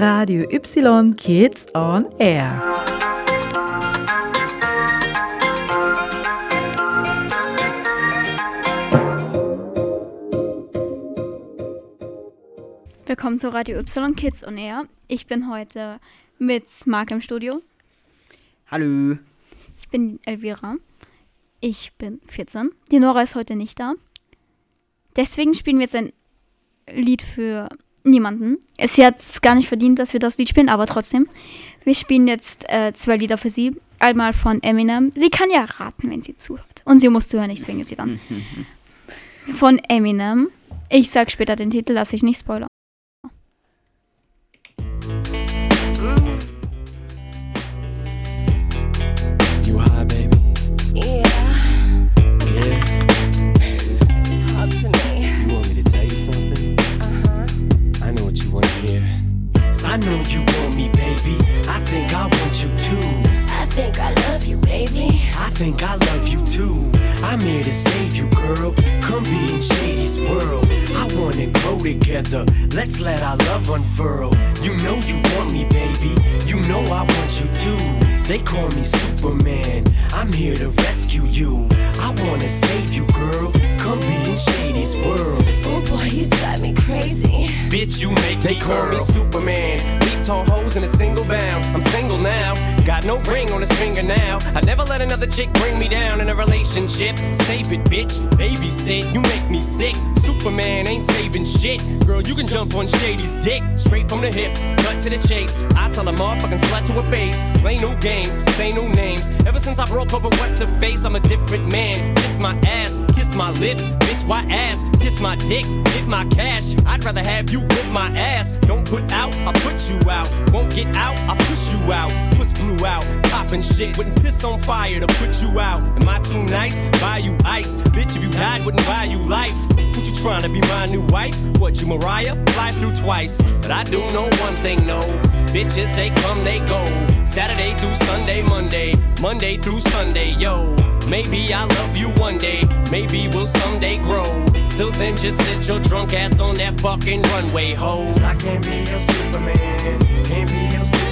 Radio Y Kids on Air. Willkommen zu Radio Y Kids on Air. Ich bin heute mit Marc im Studio. Hallo. Ich bin Elvira. Ich bin 14. Die Nora ist heute nicht da. Deswegen spielen wir jetzt ein Lied für niemanden. Sie hat es gar nicht verdient, dass wir das Lied spielen, aber trotzdem. Wir spielen jetzt äh, zwei Lieder für sie. Einmal von Eminem. Sie kann ja raten, wenn sie zuhört. Und sie muss zuhören, ich zwinge sie dann. von Eminem. Ich sag später den Titel, lass ich nicht spoilern. Call me Superman. Beat tall hoes in a single bound. I'm single now, got no ring his finger now. I never let another chick bring me down in a relationship. Save it, bitch. Babysit, you make me sick. Superman ain't saving shit. Girl, you can jump on Shady's dick. Straight from the hip, cut to the chase. I tell a motherfucking slut to her face. Play no games, say no names. Ever since I broke up with what's her face, I'm a different man. Kiss my ass, kiss my lips. Bitch, why ass? Kiss my dick, hit my cash. I'd rather have you whip my ass. Don't put out, I put you out. Won't get out, I push you out. Puss blew out, popping shit. Wouldn't piss on fire to put you out. Am I too nice? Buy you ice. Bitch, if you died, wouldn't buy you life. What you trying to be my new wife? What you Mariah? Fly through twice. But I do know one thing, no. Bitches, they come, they go. Saturday through Sunday, Monday. Monday through Sunday, yo. Maybe I'll love you one day. Maybe we'll someday grow. Till then, just sit your drunk ass on that fucking runway, ho. I can't be your Superman. Can't be your Superman.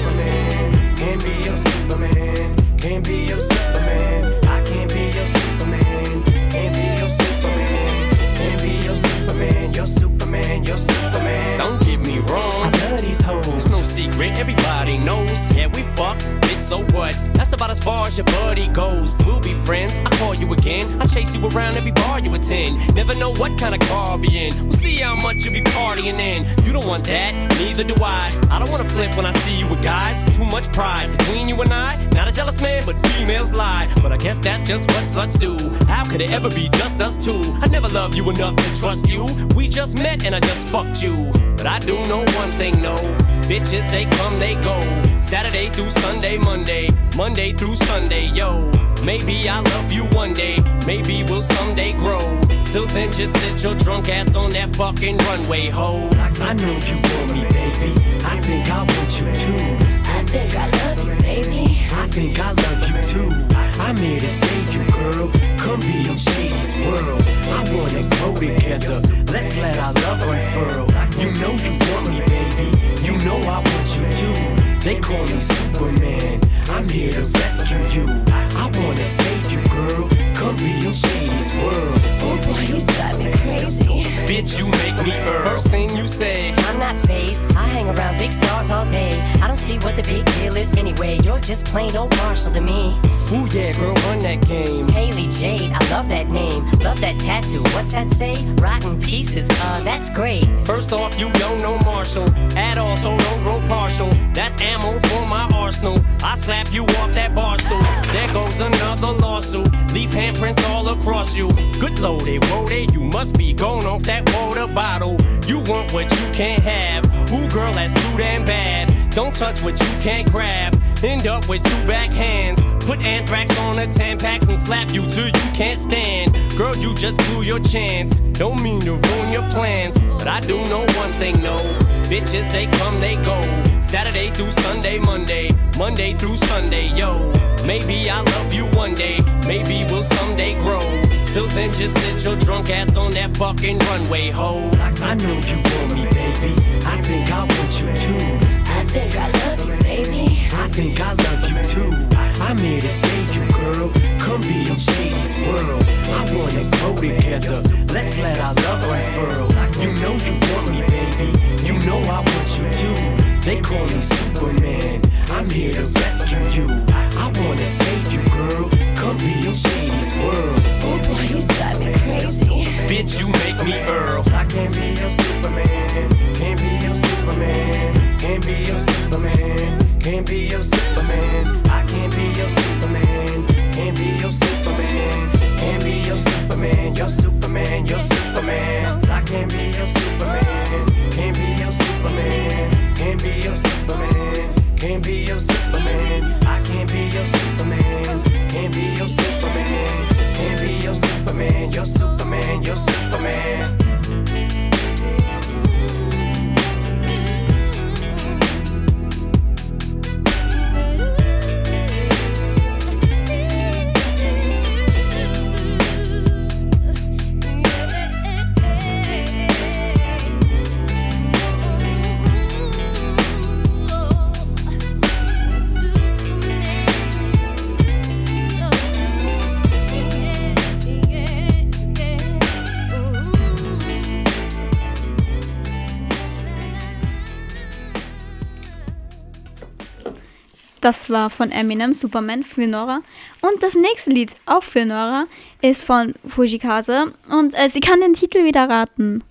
Can't be your Superman. Can't be your Superman. I can't be your Superman. Can't be your Superman. Can't be your Superman. Your Superman. Your Superman. Don't get me wrong. I love these hoes. It's no secret. Everybody knows. Yeah, we fuck. So what? That's about as far as your buddy goes. We'll be friends. I call you again. I chase you around every bar you attend. Never know what kind of car I'll be in. We'll see how much you be partying in. You don't want that. Neither do I. I don't wanna flip when I see you with guys. Too much pride between you and I. Not a jealous man, but females lie. But I guess that's just what sluts do. How could it ever be just us two? I never loved you enough to trust you. We just met and I just fucked you. But I do know one thing, no. Bitches, they come, they go. Saturday through Sunday, Monday. Monday through Sunday, yo. Maybe I'll love you one day. Maybe we'll someday grow. Till then, just sit your drunk ass on that fucking runway, ho. I know you want me, baby. I think I want you too. I think I love you, baby. I think I love you too. I'm here to save you, girl. Come be in Shady's world. I wanna grow together. They call me Superman. I'm here to rescue you. I wanna save you, girl. Come be in Shady's world. Oh boy, you drive me crazy. Bitch, you make me earn. First thing you say. I'm not phased. I hang around big stars all day. What the big deal is anyway. You're just plain old Marshall to me. Ooh yeah, girl, run that game. Hailie Jade, I love that name. Love that tattoo. What's that say? Rotten pieces. Uh, that's great. First off, you don't know Marshall at all, so don't grow partial. That's ammo for my arsenal. I slap you off that bar stool. There goes another lawsuit. Leave handprints all across you. Good loaded, loaded. You must be going off that water bottle. You want what you can't have. Ooh, girl, that's too damn bad. Don't touch what you can't grab. End up with two backhands. Put anthrax on the Tampax and slap you till you can't stand. Girl, you just blew your chance. Don't mean to ruin your plans, but I do know one thing, no. Bitches, they come, they go. Saturday through Sunday, Monday, Monday through Sunday, yo. Maybe I'll love you one day, maybe we'll someday grow. Till then, just sit your drunk ass on that fucking runway, ho. I know you want me, baby. I think I want you too think I love you, baby. I think I love you too. I'm here to save you, girl. Come be in Shady's world. I wanna go together. Let's let our love unfurl. You know you want me, baby. You know I want you too. They call me Superman. I'm here to rescue you. I wanna save you, girl. Come be in Shady's world. Oh boy, you drive me crazy. Bitch, you make me Earl. I can't be your Superman. Can't be your Superman. Can't be your Superman. Can't be your Superman. I can't be your Superman. Can't be your Superman. Can't be your Superman. Your Superman. Your Superman. Das war von Eminem Superman für Nora. Und das nächste Lied, auch für Nora, ist von Fujikaze. Und äh, sie kann den Titel wieder raten.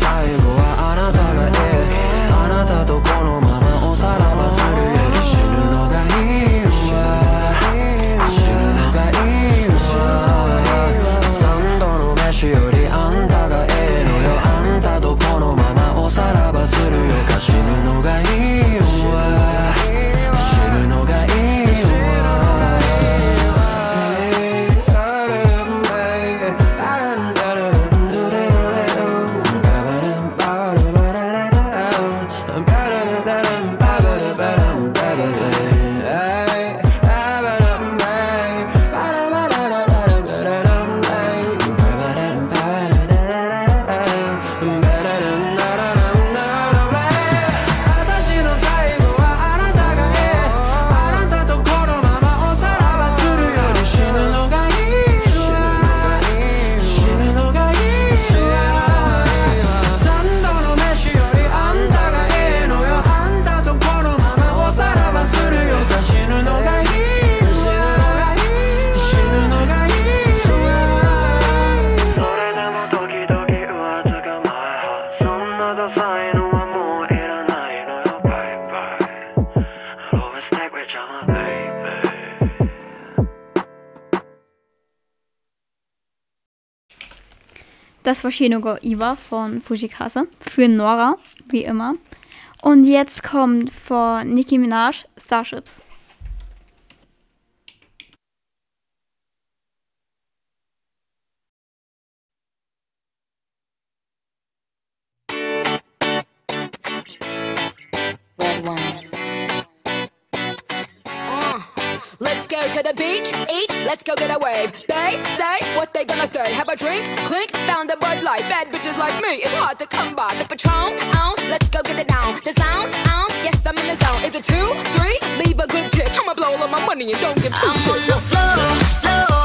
下一步。das war Shinogo Iwa von Fujikasa. Für Nora, wie immer. Und jetzt kommt von Nicki Minaj Starships. go to the beach, eat, let's go get a wave. They say what they gonna say. Have a drink, clink, found a Bud Light. Bad bitches like me, it's hard to come by. The Patron, on, let's go get it down. The sound, on, yes, I'm in the zone. Is it two, three? Leave a good tip. I'ma blow all my money and don't give two I'm on the floor, floor.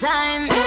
time.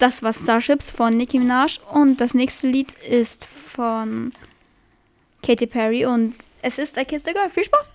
Das war Starships von Nicki Minaj und das nächste Lied ist von Katy Perry und es ist I Kissed a Girl. Viel Spaß!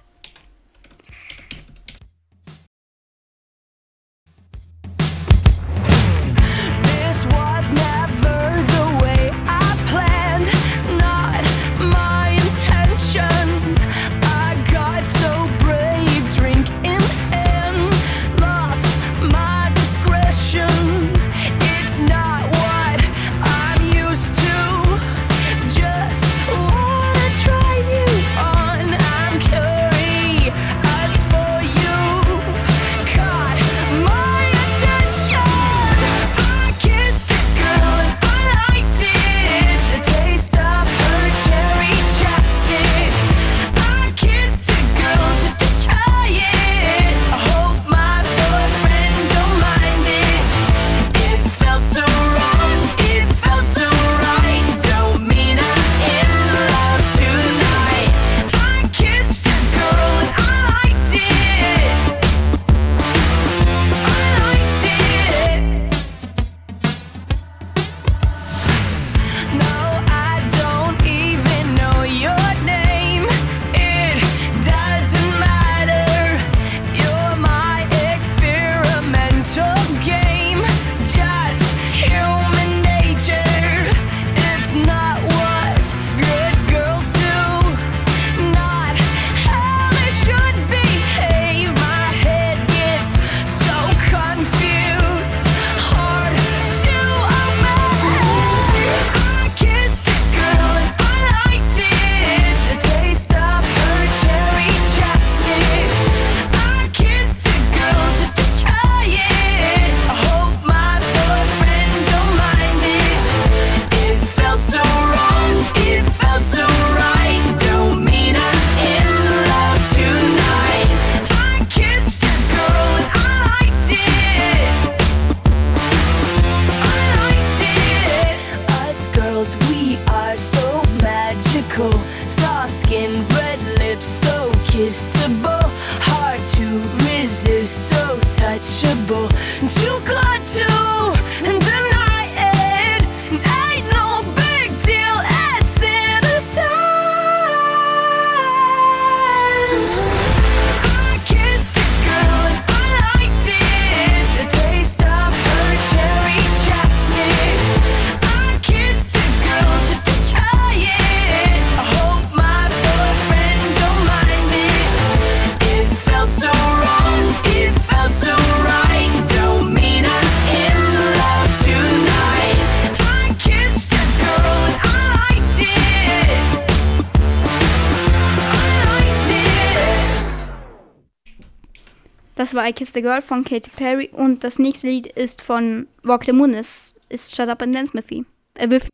Das war I Kiss the Girl von Katy Perry und das nächste Lied ist von Walk the Moon, ist, ist Shut Up and Dance with Me. Äh, with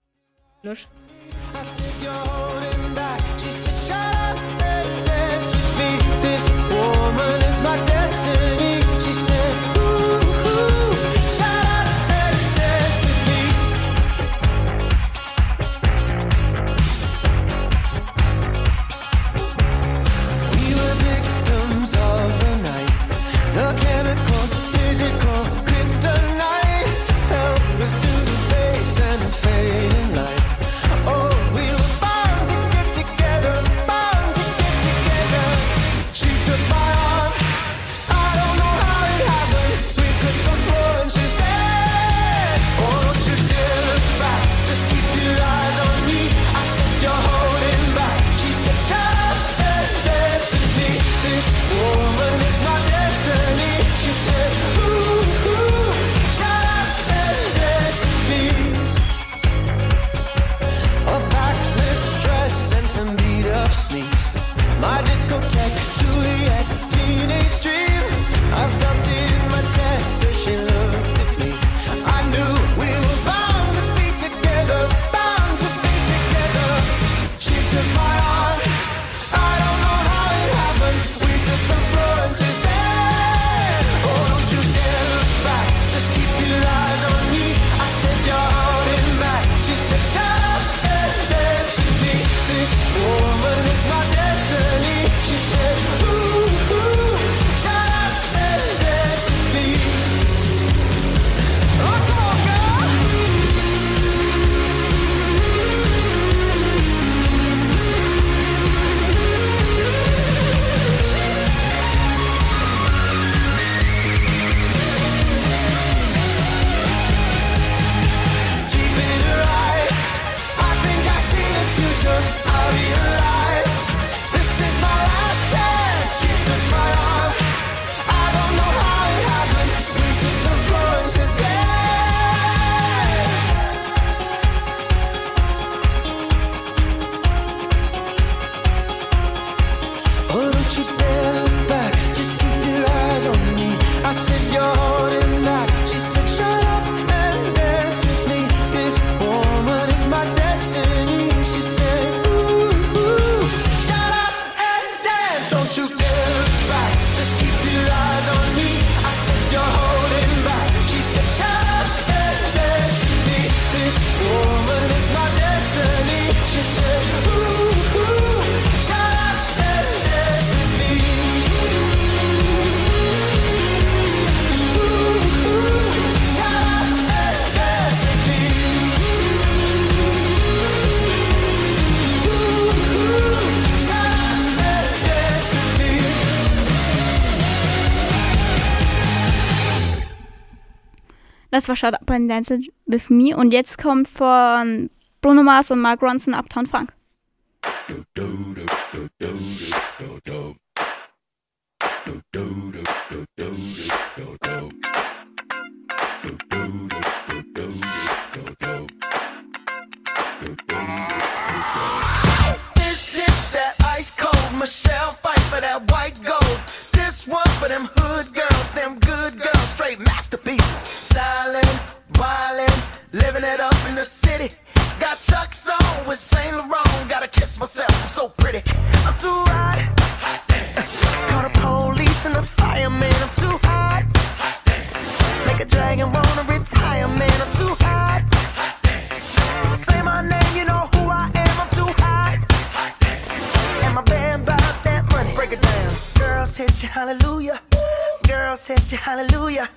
Das war Shut Up and Dance With Me. Und jetzt kommt von Bruno Mars und Mark Ronson Uptown Funk. Michelle fight for that white gold. This one for them hood girls, them good girls, straight masterpiece. said hallelujah.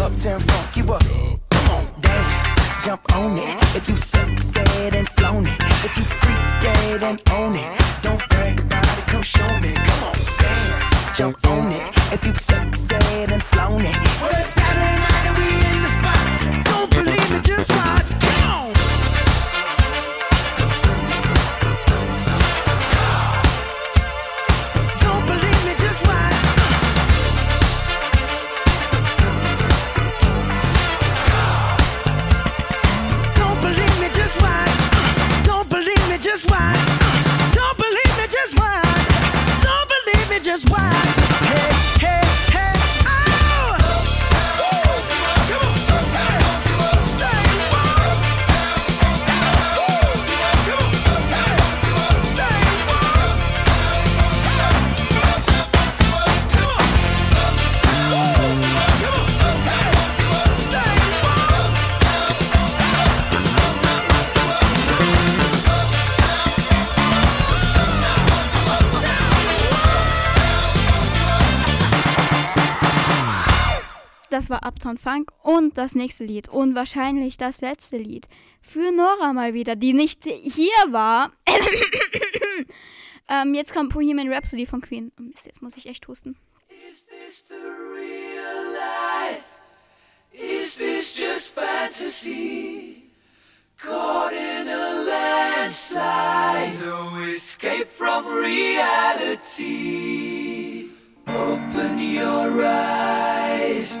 Uptown, funk you up. Come on, dance, jump on it. If you succeed and flown it. If you freak dead and own it. Don't brag about it, come show me. Come on, dance, jump on it. If you succeed and flown it. Well, it's Saturday night and we in the spot. Don't believe me, just Das war Uptown Funk und das nächste Lied und wahrscheinlich das letzte Lied für Nora mal wieder, die nicht hier war. ähm, jetzt kommt Bohemian Rhapsody von Queen. Oh Mist, jetzt muss ich echt husten. Is this just fantasy? Caught in a landslide, no escape from reality. Open your eyes,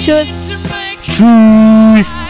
Tschüss. to make you Tschüss.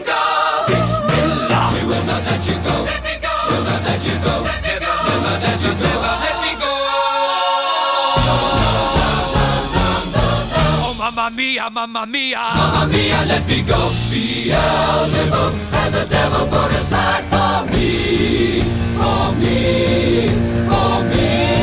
let you go. Let me go! Let me go! Let me go. Oh, mamma mia, mamma mia. Mamma mia, let me go. Beelzebub has a devil put aside for me. For me. For me.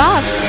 Nora,